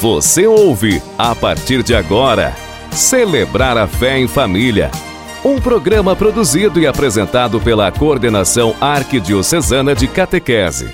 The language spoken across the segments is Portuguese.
Você ouve, a partir de agora, Celebrar a Fé em Família. Um programa produzido e apresentado pela Coordenação Arquidiocesana de Catequese.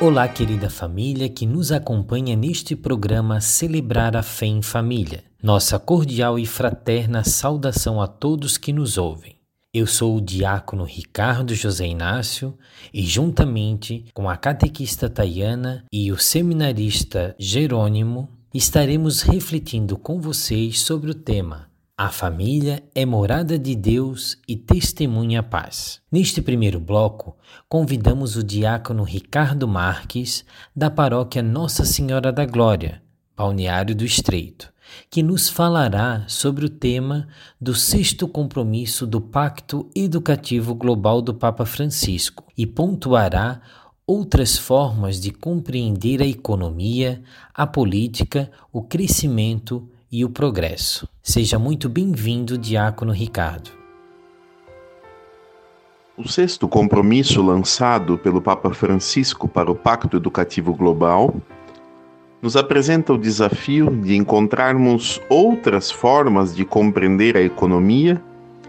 Olá, querida família que nos acompanha neste programa Celebrar a Fé em Família. Nossa cordial e fraterna saudação a todos que nos ouvem. Eu sou o diácono Ricardo José Inácio e, juntamente com a catequista Tayana e o seminarista Jerônimo, estaremos refletindo com vocês sobre o tema A família é morada de Deus e testemunha a paz. Neste primeiro bloco, convidamos o diácono Ricardo Marques, da paróquia Nossa Senhora da Glória, Balneário do Estreito que nos falará sobre o tema do sexto compromisso do Pacto Educativo Global do Papa Francisco e pontuará outras formas de compreender a economia, a política, o crescimento e o progresso. Seja muito bem-vindo, Diácono Ricardo. O sexto compromisso lançado pelo Papa Francisco para o Pacto Educativo Global nos apresenta o desafio de encontrarmos outras formas de compreender a economia,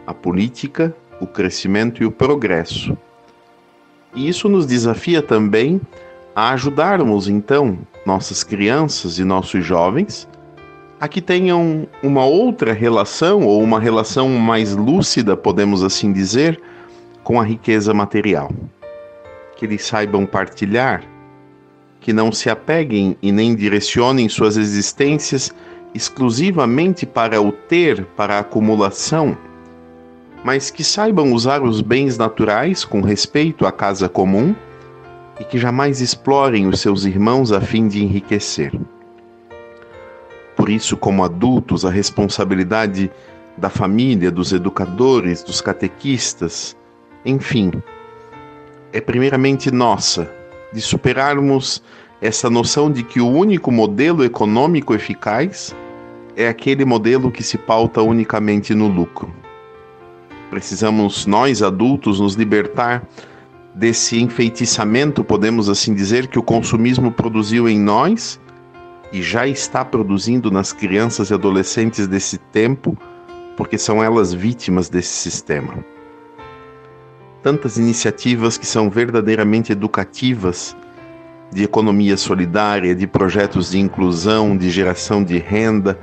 a política, o crescimento e o progresso. E isso nos desafia também a ajudarmos, então, nossas crianças e nossos jovens a que tenham uma outra relação, ou uma relação mais lúcida, podemos assim dizer, com a riqueza material. Que eles saibam partilhar que não se apeguem e nem direcionem suas existências exclusivamente para o ter, para a acumulação, mas que saibam usar os bens naturais com respeito à casa comum e que jamais explorem os seus irmãos a fim de enriquecer. Por isso, como adultos, a responsabilidade da família, dos educadores, dos catequistas, enfim, é primeiramente nossa de superarmos essa noção de que o único modelo econômico eficaz é aquele modelo que se pauta unicamente no lucro. Precisamos, nós adultos, nos libertar desse enfeitiçamento, podemos assim dizer, que o consumismo produziu em nós e já está produzindo nas crianças e adolescentes desse tempo, porque são elas vítimas desse sistema tantas iniciativas que são verdadeiramente educativas de economia solidária, de projetos de inclusão, de geração de renda,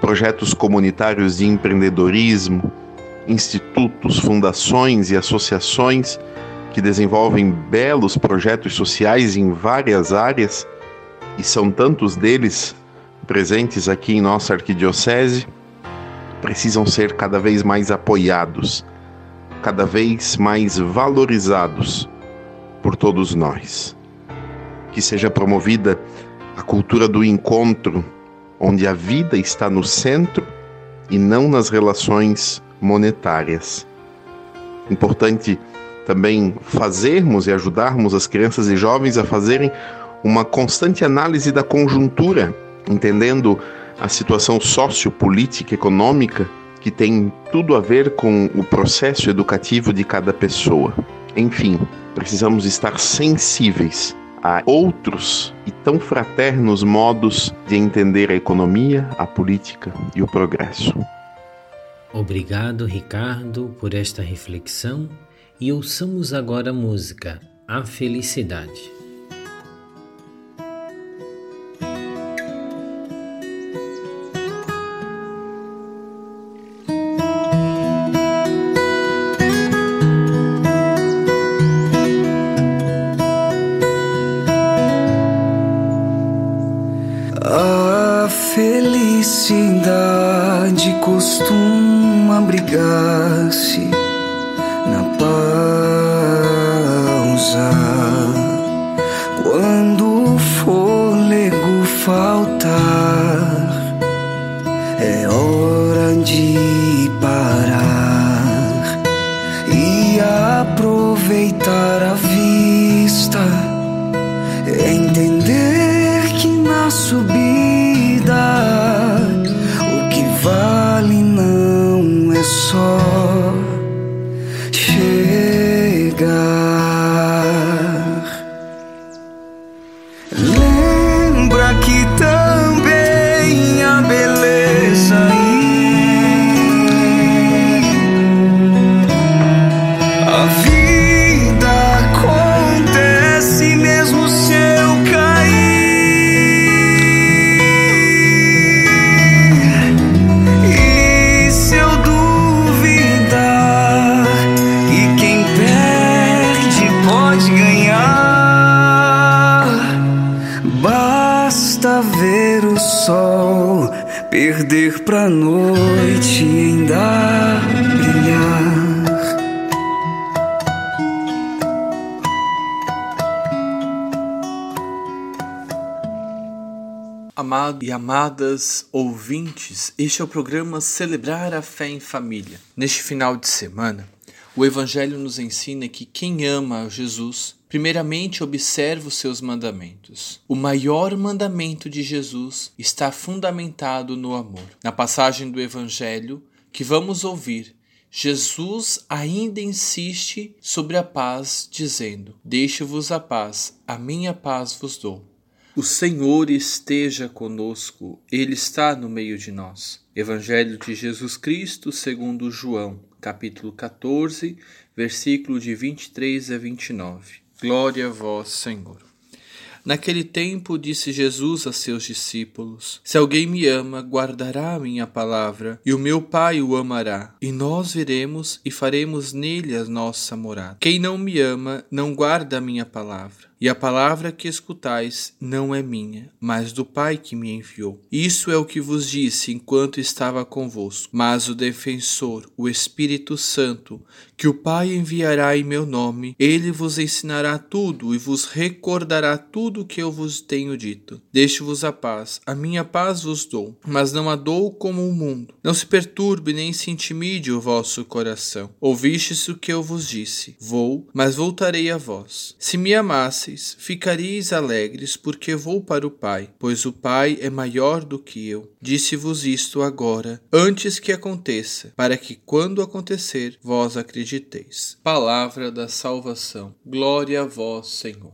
projetos comunitários de empreendedorismo, institutos, fundações e associações que desenvolvem belos projetos sociais em várias áreas e são tantos deles presentes aqui em nossa arquidiocese, precisam ser cada vez mais apoiados cada vez mais valorizados por todos nós. Que seja promovida a cultura do encontro, onde a vida está no centro e não nas relações monetárias. Importante também fazermos e ajudarmos as crianças e jovens a fazerem uma constante análise da conjuntura, entendendo a situação sociopolítica, econômica que tem tudo a ver com o processo educativo de cada pessoa. Enfim, precisamos estar sensíveis a outros e tão fraternos modos de entender a economia, a política e o progresso. Obrigado, Ricardo, por esta reflexão e ouçamos agora a música A Felicidade. Aproveitar a vista. Noite ainda brilhar. Amado e amadas ouvintes, este é o programa Celebrar a Fé em Família. Neste final de semana, o Evangelho nos ensina que quem ama Jesus, primeiramente observa os seus mandamentos. O maior mandamento de Jesus está fundamentado no amor. Na passagem do Evangelho que vamos ouvir, Jesus ainda insiste sobre a paz, dizendo: Deixo-vos a paz, a minha paz vos dou. O Senhor esteja conosco, Ele está no meio de nós. Evangelho de Jesus Cristo, segundo João, capítulo 14, versículo de 23 a 29. Glória a vós, Senhor. Naquele tempo disse Jesus a seus discípulos: Se alguém me ama, guardará a minha palavra, e o meu Pai o amará, e nós viremos e faremos nele a nossa morada. Quem não me ama, não guarda a minha palavra. E a palavra que escutais não é minha, mas do Pai que me enviou. Isso é o que vos disse enquanto estava convosco. Mas o defensor, o Espírito Santo, que o Pai enviará em meu nome, ele vos ensinará tudo e vos recordará tudo o que eu vos tenho dito. Deixo-vos a paz, a minha paz vos dou, mas não a dou como o mundo. Não se perturbe nem se intimide o vosso coração. Ouvistes o que eu vos disse: Vou, mas voltarei a vós. Se me amasseis, alegres, ficareis alegres, porque vou para o Pai, pois o Pai é maior do que eu. Disse-vos isto agora, antes que aconteça, para que quando acontecer, vós acrediteis. Palavra da salvação. Glória a vós, Senhor.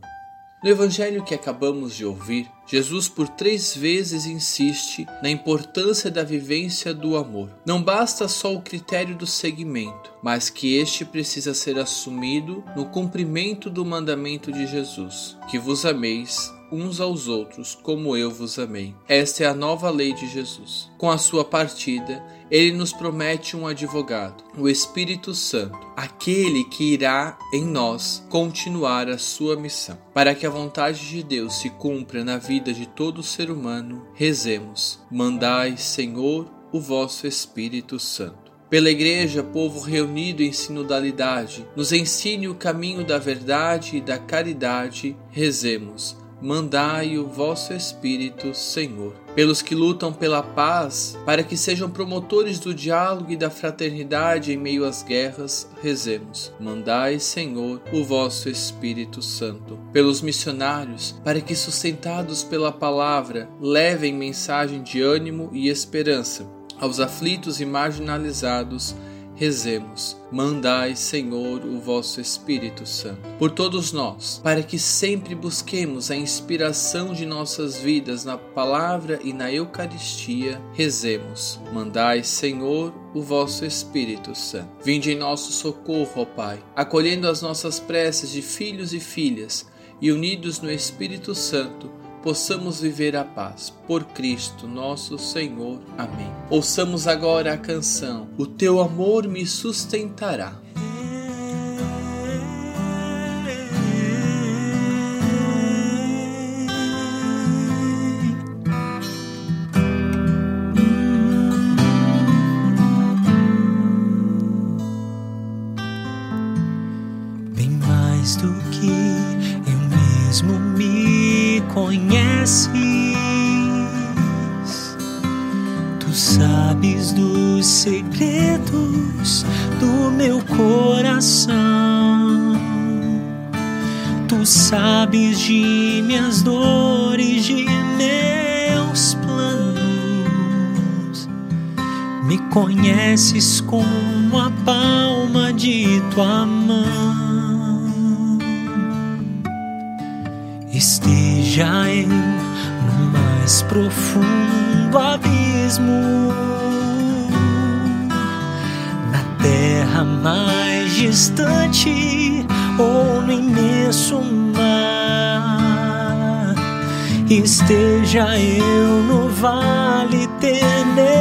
No evangelho que acabamos de ouvir, Jesus por três vezes insiste na importância da vivência do amor. Não basta só o critério do seguimento, mas que este precisa ser assumido no cumprimento do mandamento de Jesus: que vos ameis uns aos outros como eu vos amei. Esta é a nova lei de Jesus. Com a sua partida, ele nos promete um advogado, o Espírito Santo, aquele que irá em nós continuar a sua missão. Para que a vontade de Deus se cumpra na vida de todo ser humano, rezemos: Mandai, Senhor, o vosso Espírito Santo. Pela Igreja, povo reunido em sinodalidade, nos ensine o caminho da verdade e da caridade, rezemos mandai o vosso Espírito, Senhor. Pelos que lutam pela paz, para que sejam promotores do diálogo e da fraternidade em meio às guerras, rezemos. Mandai, Senhor, o vosso Espírito Santo. Pelos missionários, para que, sustentados pela palavra, levem mensagem de ânimo e esperança aos aflitos e marginalizados Rezemos, mandai, Senhor, o vosso Espírito Santo, por todos nós, para que sempre busquemos a inspiração de nossas vidas na palavra e na Eucaristia. Rezemos, mandai, Senhor, o vosso Espírito Santo. Vinde em nosso socorro, ó Pai, acolhendo as nossas preces de filhos e filhas e unidos no Espírito Santo possamos viver a paz. Por Cristo nosso Senhor. Amém. Ouçamos agora a canção O teu amor me sustentará. Conheces, tu sabes dos segredos do meu coração, tu sabes de minhas dores, de meus planos, me conheces como a palma de tua mão. Esteja eu no mais profundo abismo, na terra mais distante ou no imenso mar, esteja eu no vale tenebroso.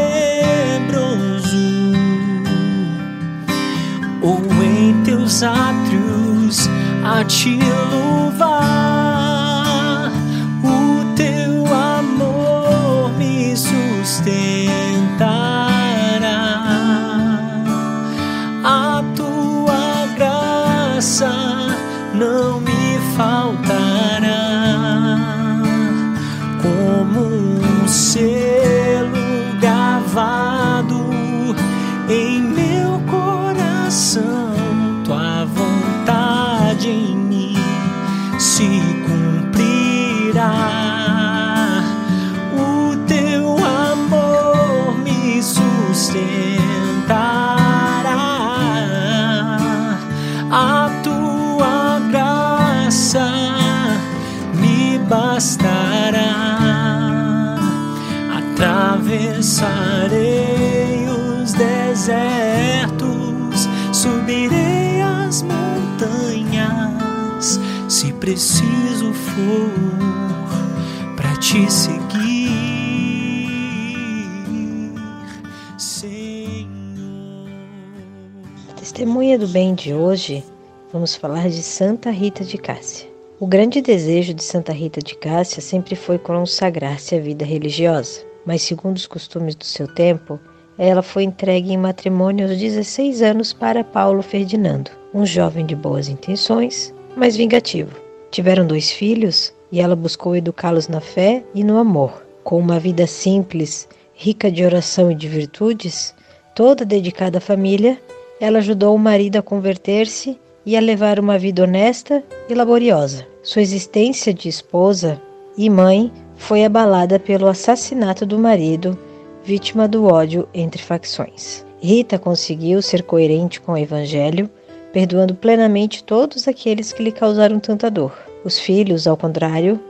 Ou em teus átrios a te louvar. Bastará. Atravessarei os desertos, subirei as montanhas, se preciso for, para te seguir, Senhor. Testemunha do bem de hoje, vamos falar de Santa Rita de Cássia. O grande desejo de Santa Rita de Cássia sempre foi consagrar-se à vida religiosa mas segundo os costumes do seu tempo, ela foi entregue em matrimônio aos 16 anos para Paulo Ferdinando, um jovem de boas intenções, mas vingativo. Tiveram dois filhos e ela buscou educá-los na fé e no amor. Com uma vida simples, rica de oração e de virtudes, toda dedicada à família, ela ajudou o marido a converter-se e a levar uma vida honesta e laboriosa. Sua existência de esposa e mãe foi abalada pelo assassinato do marido, vítima do ódio entre facções. Rita conseguiu ser coerente com o Evangelho, perdoando plenamente todos aqueles que lhe causaram tanta dor. Os filhos, ao contrário,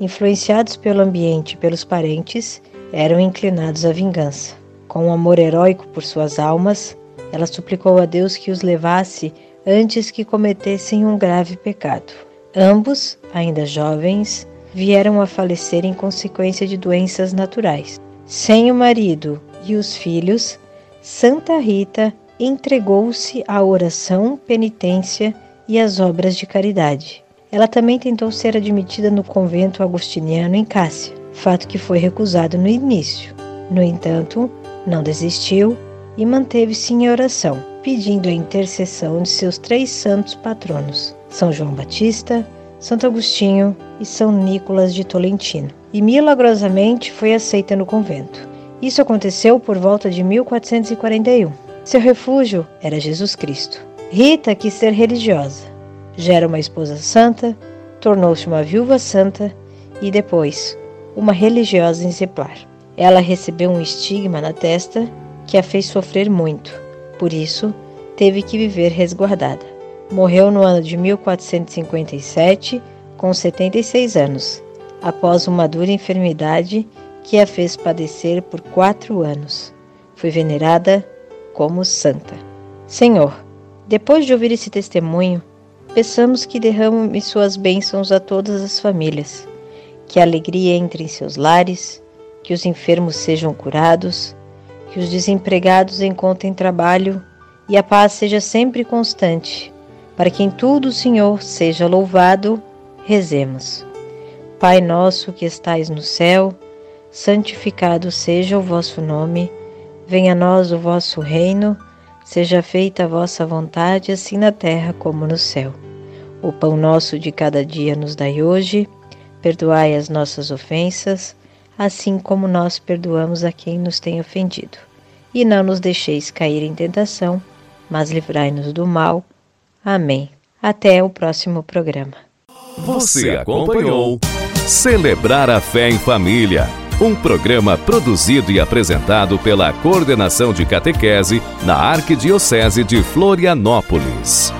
influenciados pelo ambiente e pelos parentes, eram inclinados à vingança. Com um amor heróico por suas almas, ela suplicou a Deus que os levasse antes que cometessem um grave pecado. Ambos, ainda jovens, vieram a falecer em consequência de doenças naturais. Sem o marido e os filhos, Santa Rita entregou-se à oração, penitência e às obras de caridade. Ela também tentou ser admitida no convento agustiniano em Cássia, fato que foi recusado no início. No entanto, não desistiu e manteve-se em oração, pedindo a intercessão de seus três santos patronos: São João Batista, Santo Agostinho e São Nicolas de Tolentino, e milagrosamente foi aceita no convento. Isso aconteceu por volta de 1441. Seu refúgio era Jesus Cristo. Rita quis ser religiosa. Já era uma esposa santa, tornou-se uma viúva santa e depois uma religiosa exemplar. Ela recebeu um estigma na testa que a fez sofrer muito. Por isso, teve que viver resguardada. Morreu no ano de 1457, com 76 anos, após uma dura enfermidade que a fez padecer por quatro anos. Foi venerada como santa. Senhor, depois de ouvir esse testemunho, peçamos que derrame suas bênçãos a todas as famílias, que a alegria entre em seus lares, que os enfermos sejam curados, que os desempregados encontrem trabalho e a paz seja sempre constante para que em tudo o Senhor seja louvado, rezemos. Pai nosso que estais no céu, santificado seja o vosso nome, venha a nós o vosso reino, seja feita a vossa vontade, assim na terra como no céu. O pão nosso de cada dia nos dai hoje, perdoai as nossas ofensas, assim como nós perdoamos a quem nos tem ofendido. E não nos deixeis cair em tentação, mas livrai-nos do mal. Amém. Até o próximo programa. Você acompanhou Celebrar a Fé em Família, um programa produzido e apresentado pela Coordenação de Catequese na Arquidiocese de Florianópolis.